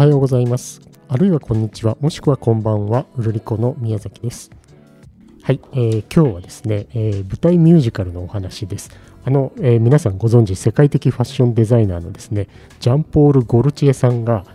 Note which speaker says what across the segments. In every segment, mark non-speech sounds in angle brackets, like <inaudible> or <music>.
Speaker 1: はようございます。あるいはこんにちは、もしくはこんばんは、うるりこの宮崎です。はい、えー今日はですね、えー舞台ミュージカルのお話です。あの、えー皆さんご存知、世界的ファッションデザイナーのですね、ジャンポール・ゴルチエさんが、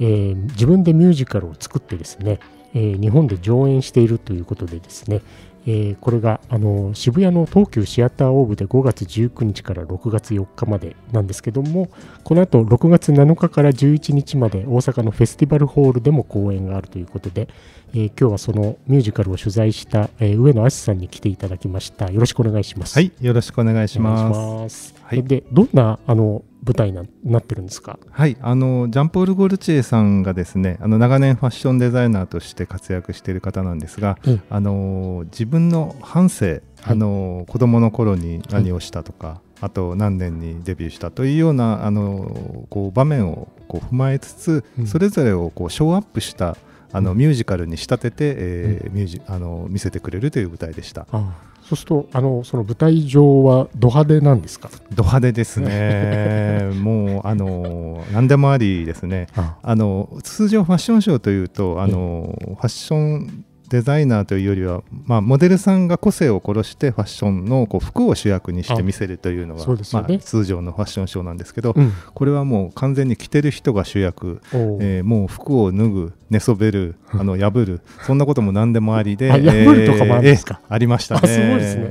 Speaker 1: えー自分でミュージカルを作ってですね、えー日本で上演しているということでですね、えーこれがあの渋谷の東急シアターオーブで5月19日から6月4日までなんですけどもこの後6月7日から11日まで大阪のフェスティバルホールでも公演があるということで、えー今日はそのミュージカルを取材した、えー上野敦さんに来ていただきましたよろしくお願いします
Speaker 2: はい、よろしくお願い。しますはい
Speaker 1: でどんなあの舞台ななってるんですか？
Speaker 2: はい、あのジャンポール・ゴルチエさんがですね、あの長年ファッションデザイナーとして活躍している方なんですが、
Speaker 1: ええ
Speaker 2: あの自分の半生、あの子供の頃に何をしたとか、あと何年にデビューしたというようなあのこう場面をこう踏まえつつ、
Speaker 1: うん。
Speaker 2: それぞれをこうショーアップしたあの
Speaker 1: うん
Speaker 2: ミュージカルに仕立てて、えーミュージあの見せてくれるという舞台でした。
Speaker 1: あそうするとあのその舞台上はド派手なんですか？
Speaker 2: ド派手ですね。<laughs> もうあの何でもありですね。
Speaker 1: あ
Speaker 2: あの通常ファッションショーというとあのファッションデザイナーというよりは、まあ、モデルさんが個性を殺してファッションのこう服を主役にして見せるというのが
Speaker 1: ね。
Speaker 2: まあ、通常のファッションショーなんですけど、
Speaker 1: うん。
Speaker 2: これはもう完全に着てる人が主役、えーもう服を脱ぐ寝そべるあの破るそんなことも何でもありで
Speaker 1: あ破るとかもあるんですか？
Speaker 2: えーありましたね。
Speaker 1: あすごいですね。
Speaker 2: えーえー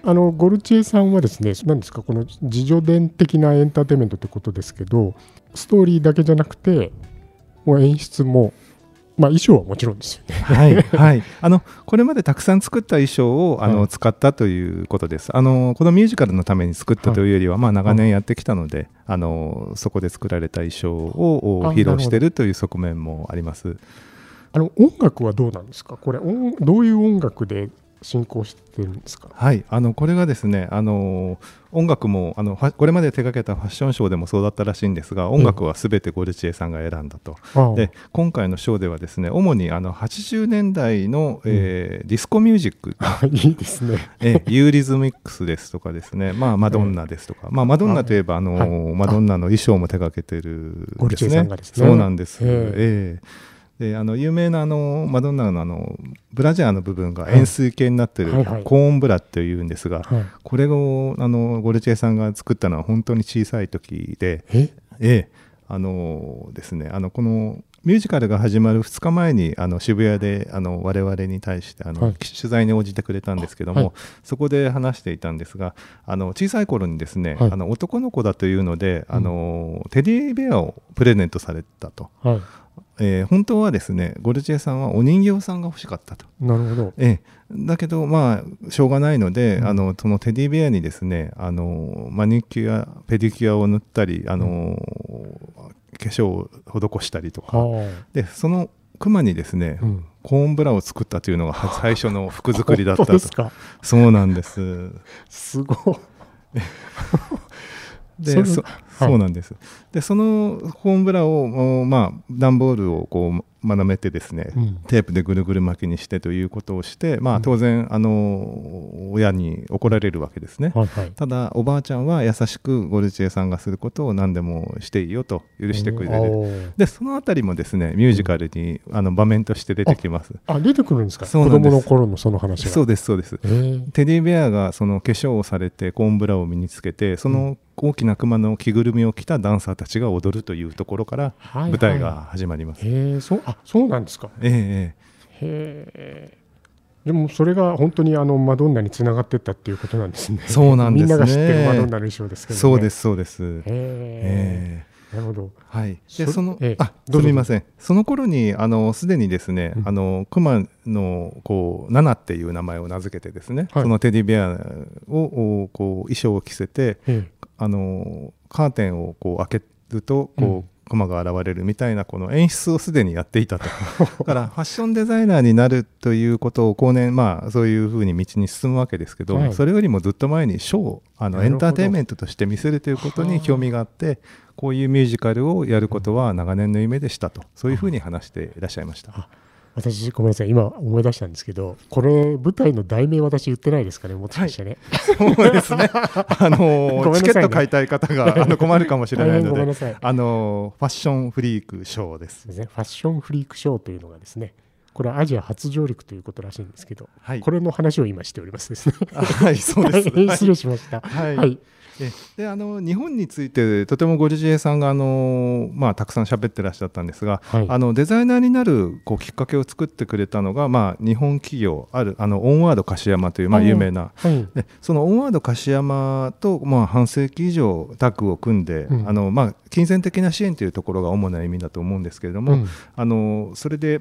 Speaker 2: えー。
Speaker 1: あのゴルチエさんはですね、何ですか、この自助伝的なエンターテインメントってことですけど、ストーリーだけじゃなくて、もう演出も、まあ、衣装はもちろんですよね。
Speaker 2: はい、<laughs> はい、あのこれまでたくさん作った衣装をあの、
Speaker 1: はい
Speaker 2: 使ったということですあの。このミュージカルのために作ったというよりは、まあ、長年やってきたので、あのそこで作られた衣装を
Speaker 1: あ
Speaker 2: 披露しているという側面もあります。
Speaker 1: あの音楽はどうなんですか、これ、音どういう音楽で進行してるんですか？
Speaker 2: はい、あのこれがですねあの音楽もあのこれまで手掛けたファッションショーでもそうだったらしいんですが音楽はすべてゴルチエさんが選んだと。
Speaker 1: ああ。
Speaker 2: で今回のショーではですね主にあの80年代の、えーディスコミュージック。
Speaker 1: いいですね。
Speaker 2: ええユーリズミックスですとかですね、まあ、マドンナですとか、まあ、マドンナといえばあの、
Speaker 1: はい。
Speaker 2: マドンナの衣装も手掛けてる
Speaker 1: ゴルチエさんがですね。
Speaker 2: そうなんです、
Speaker 1: え。
Speaker 2: ええであの有名なあのマドンナのあのブラジャーの部分が円錐形になってる、
Speaker 1: はいはい。
Speaker 2: コーンブラっていうんですが、
Speaker 1: はい、
Speaker 2: これをあのゴルチエさんが作ったのは本当に小さい時で、
Speaker 1: え？
Speaker 2: ええ。あのですね。あのこのミュージカルが始まる2日前にあの渋谷であの我々に対してあの、
Speaker 1: はい。
Speaker 2: 取材に応じてくれたんですけども、
Speaker 1: はい。
Speaker 2: そこで話していたんですがあの小さい頃にですね、
Speaker 1: はい。
Speaker 2: あの男の子だというので、あのテディベアをプレゼントされたと、
Speaker 1: はい、
Speaker 2: えー本当はですねゴルチエさんはお人形さんが欲しかったと。
Speaker 1: なるほど。
Speaker 2: ええ、だけどまあしょうがないので、
Speaker 1: うん
Speaker 2: あのそのテディベアにですねあのマニキュアペディキュアを塗ったりあの、化粧を施したりとか
Speaker 1: は
Speaker 2: でそのクマにですね、
Speaker 1: あ、うん、
Speaker 2: コーンブラを作ったというのがは最初の服作りだったと
Speaker 1: 本当ですか？
Speaker 2: そうなんです
Speaker 1: すごい。<laughs>
Speaker 2: で
Speaker 1: それ
Speaker 2: そそうなんですでそのコーンブラをおまあ段ボールをこう丸めてですね、
Speaker 1: うん
Speaker 2: テープでぐるぐる巻きにしてということをして、まあ、
Speaker 1: うん
Speaker 2: 当然、あの親に怒られるわけですね。
Speaker 1: はいはい。
Speaker 2: ただおばあちゃんは優しくゴルチエさんがすることを何でもしていいよと許してくれる。でそのあたりもですねミュージカルに、あの場面として出てきます。
Speaker 1: あ、出てくるんですか？子
Speaker 2: そうなんです
Speaker 1: 供の頃のその話が。
Speaker 2: そうですそうです。
Speaker 1: えー
Speaker 2: テディベアがその化粧をされてコーンブラを身につけてその大きな熊の着ぐるみを着たダンサーたちが踊るというところから
Speaker 1: はいはい
Speaker 2: 舞台が始まります。
Speaker 1: へえ、そう、あ、そうなんですか。
Speaker 2: えええ
Speaker 1: へえ。でもそれが本当にあのマドンナにつながってったっていうことなんですね。
Speaker 2: そうなんですね
Speaker 1: みんなが知ってるマドンナの衣装ですけど、ね。
Speaker 2: えそうですそうです。
Speaker 1: へ
Speaker 2: え
Speaker 1: え。
Speaker 2: え
Speaker 1: なるほど。
Speaker 2: はい、でその、
Speaker 1: ええ。
Speaker 2: あすみません。その頃にあのすでにですね、
Speaker 1: うん。
Speaker 2: あの熊のこうナナっていう名前を名付けてですね、
Speaker 1: はい。
Speaker 2: そのテディベアをおこう衣装を着せて
Speaker 1: え。
Speaker 2: あのカーテンをこう開けるとこう、
Speaker 1: うん
Speaker 2: 熊が現れるみたいなこの演出をすでにやっていたと。だから <laughs> ファッションデザイナーになるということを後年まあそういうふうに道に進むわけですけど、
Speaker 1: はい。
Speaker 2: それよりもずっと前にショーあのエンターテインメントとして見せるということに興味があってこういうミュージカルをやることは長年の夢でしたとそういうふうに話していらっしゃいました。
Speaker 1: あ私ごめんなさい。今思い出したんですけどこれ舞台の題名私言ってないですかね？もしかしてね、
Speaker 2: そうですね。<laughs> あの
Speaker 1: ね。
Speaker 2: チケット買いたい方があの困るかもしれない。ので、あのファッションフリークショーです。
Speaker 1: ですね。ファッションフリークショーというのがですねこれはアジア初上陸ということらしいんですけど、
Speaker 2: はい。
Speaker 1: これの話を今しておりますですね。
Speaker 2: あはい、そうです。<laughs>
Speaker 1: 失礼しました。
Speaker 2: はい。
Speaker 1: はい。
Speaker 2: えであの日本についてとてもゴルジエさんがあの、まあ、たくさん喋ってらっしゃったんですが、
Speaker 1: はい。
Speaker 2: あのデザイナーになるこうきっかけを作ってくれたのが、まあ、日本企業あるあのオンワード樫山という、まあ、
Speaker 1: うん
Speaker 2: 有名な。
Speaker 1: はい。
Speaker 2: でそのオンワード樫山と、まあ、半世紀以上タッグを組んで、
Speaker 1: うん。
Speaker 2: あのまあ、金銭的な支援というところが主な意味だと思うんですけれども、
Speaker 1: うん。
Speaker 2: あのそれで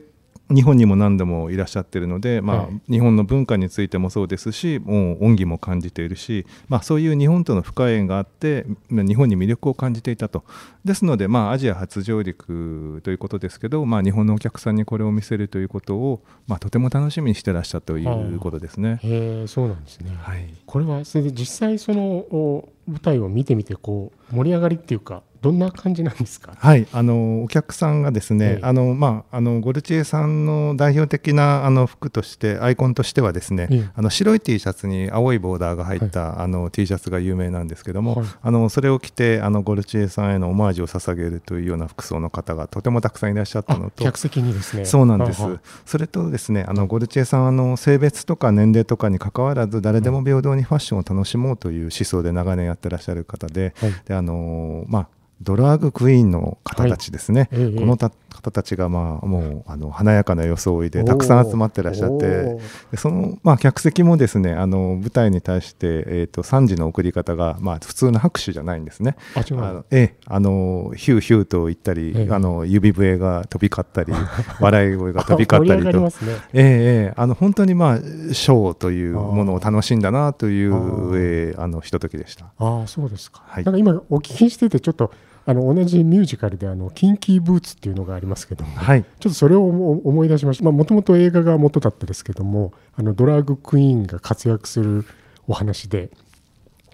Speaker 2: 日本にも何度もいらっしゃってるので、まあ
Speaker 1: はい。
Speaker 2: 日本の文化についてもそうですしもう恩義も感じているし、まあ、そういう日本との深い縁があってまあ日本に魅力を感じていたと。ですので、まあ、アジア初上陸ということですけど、まあ、日本のお客さんにこれを見せるということを、まあ、とても楽しみにしてらっしゃったということですね。
Speaker 1: そうなんですね、
Speaker 2: はい。
Speaker 1: これはそれで実際そのお舞台を見てみてこう盛り上がりっていうかどんな感じなんですか？
Speaker 2: はい、あのお客さんがですね、
Speaker 1: ええ。
Speaker 2: あのまああのゴルチエさんの代表的なあの服としてアイコンとしてはですね、
Speaker 1: ええ。
Speaker 2: あの白い T シャツに青いボーダーが入った、あの T シャツが有名なんですけども、
Speaker 1: はい。
Speaker 2: あのそれを着てあのゴルチエさんへのオマージュを捧げるというような服装の方がとてもたくさんいらっしゃった
Speaker 1: あ
Speaker 2: のと。
Speaker 1: 客席にですね。
Speaker 2: そうなんです。それとですねあのゴルチエさんはあの性別とか年齢とかにかかわらず誰でも平等にファッションを楽しもうという思想で長年やってらっしゃる方で,、
Speaker 1: はい。
Speaker 2: であのまあ、ドラァグクイーンの方たちですね、
Speaker 1: ええ
Speaker 2: このた方たちが、まあ、もうあの華やかな装いでたくさん集まってらっしゃってでその、まあ、客席もですねあの舞台に対して、えー、と3時の送り方が、まあ、普通の拍手じゃないんですね。
Speaker 1: あ
Speaker 2: の？ええ、あのヒューヒューと言ったり、
Speaker 1: ええ。
Speaker 2: あの指笛が飛び交ったり <laughs> 笑い声が飛び交った
Speaker 1: 盛り
Speaker 2: とええええあの本当にまあショーというものを楽しんだなというええあのひとときでした。
Speaker 1: ああそうですか、
Speaker 2: はい。
Speaker 1: なんか今お聞きしててちょっとあの同じミュージカルであのキンキーブーツっていうのがありますけども、
Speaker 2: はい、
Speaker 1: ちょっとそれを思思い出しました。もともと映画が元だったですけどもあのドラッグクイーンが活躍するお話で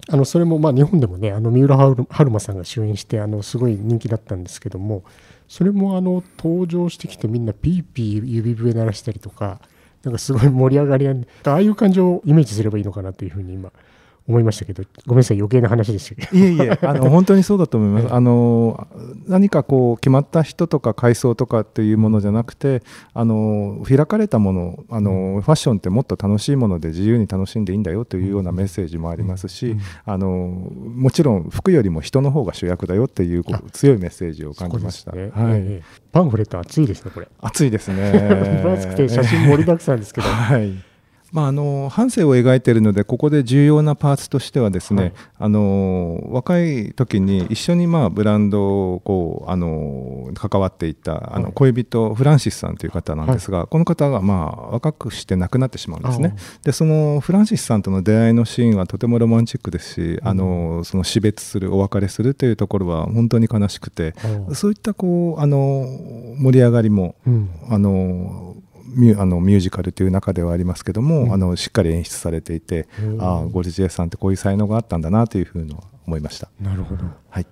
Speaker 1: あのそれもまあ日本でもねあの三浦春春馬さんが主演してあのすごい人気だったんですけどもそれもあの登場してきてみんなピーピー指笛鳴らしたりとかなんかすごい盛り上がりあんああいう感じをイメージすればいいのかなというふうに今思いましたけどごめんなさい余計な話でしたけど。
Speaker 2: いえいえあの <laughs> 本当にそうだと思います。あの何かこう決まった人とか階層とかっていうものじゃなくてあの開かれたものあの、ファッションってもっと楽しいもので自由に楽しんでいいんだよというようなメッセージもありますし、あのもちろん服よりも人の方が主役だよっていう強いメッセージを感じました。
Speaker 1: ね。
Speaker 2: はい、
Speaker 1: ええパンフレット熱いですねこれ。
Speaker 2: 暑いですね。<laughs>
Speaker 1: 分厚くて写真盛りだくさんですけど、
Speaker 2: はいまあ、あの半生を描いているのでここで重要なパーツとしてはですね、
Speaker 1: はい。
Speaker 2: あの若い時に一緒にまあブランドをこうあの関わっていたあ
Speaker 1: はい。
Speaker 2: の恋人フランシスさんという方なんですが、この方がまあ若くして亡くなってしまうんですね。でそのフランシスさんとの出会いのシーンはとてもロマンチックですし、あのその死別するお別れするというところは本当に悲しくて、
Speaker 1: あ
Speaker 2: そういったこうあの盛り上がりも
Speaker 1: うん。
Speaker 2: あのミュあのミュージカルという中ではありますけども、
Speaker 1: うん。
Speaker 2: あのしっかり演出されていて、
Speaker 1: うん。
Speaker 2: ああゴルジエさんってこういう才能があったんだなというふうに思いました。
Speaker 1: なるほど。
Speaker 2: はい。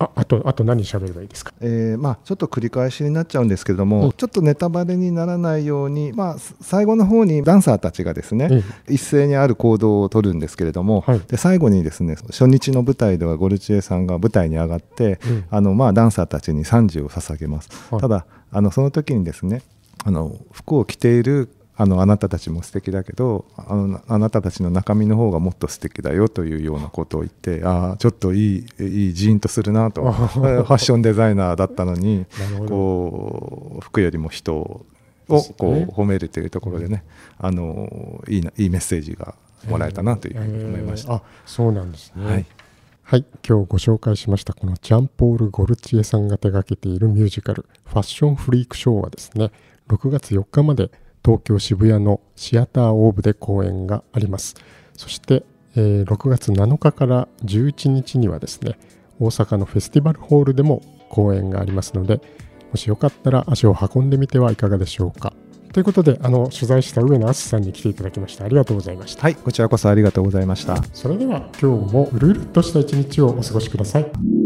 Speaker 1: ああとあと何喋ればいいですか？
Speaker 2: えーまあ、ちょっと繰り返しになっちゃうんですけれども、
Speaker 1: うん。
Speaker 2: ちょっとネタバレにならないように、まあ、す最後の方にダンサーたちがですね、
Speaker 1: え
Speaker 2: 一斉にある行動を取るんですけれども、
Speaker 1: はい。
Speaker 2: で最後にですね初日の舞台ではゴルチエさんが舞台に上がって、
Speaker 1: うん。
Speaker 2: あのまあ、ダンサーたちに賛辞を捧げます、
Speaker 1: はい。
Speaker 2: ただあのその時にですねあの服を着ているあのあなたたちも素敵だけどあのあなたたちの中身の方がもっと素敵だよというようなことを言ってああちょっといいいいジーンとするなと。
Speaker 1: あ
Speaker 2: ファッションデザイナーだったのにこう服よりも人をこ
Speaker 1: ね。
Speaker 2: う褒めるというところでね、あのいいないいメッセージがもらえたなというふうに思いました。
Speaker 1: えーあそうなんですね。
Speaker 2: はい、
Speaker 1: はい、今日ご紹介しましたこのジャンポール・ゴルチエさんが手掛けているミュージカル「ファッションフリークショー」はですね6月4日まで東京渋谷のシアターオーブで公演があります。そして、えー6月7日から11日にはですね大阪のフェスティバルホールでも公演がありますのでもしよかったら足を運んでみてはいかがでしょうか。ということであの取材した上野敦さんに来ていただきましてありがとうございました。
Speaker 2: はい、こちらこそありがとうございました。
Speaker 1: それでは今日もうるうるっとした一日をお過ごしください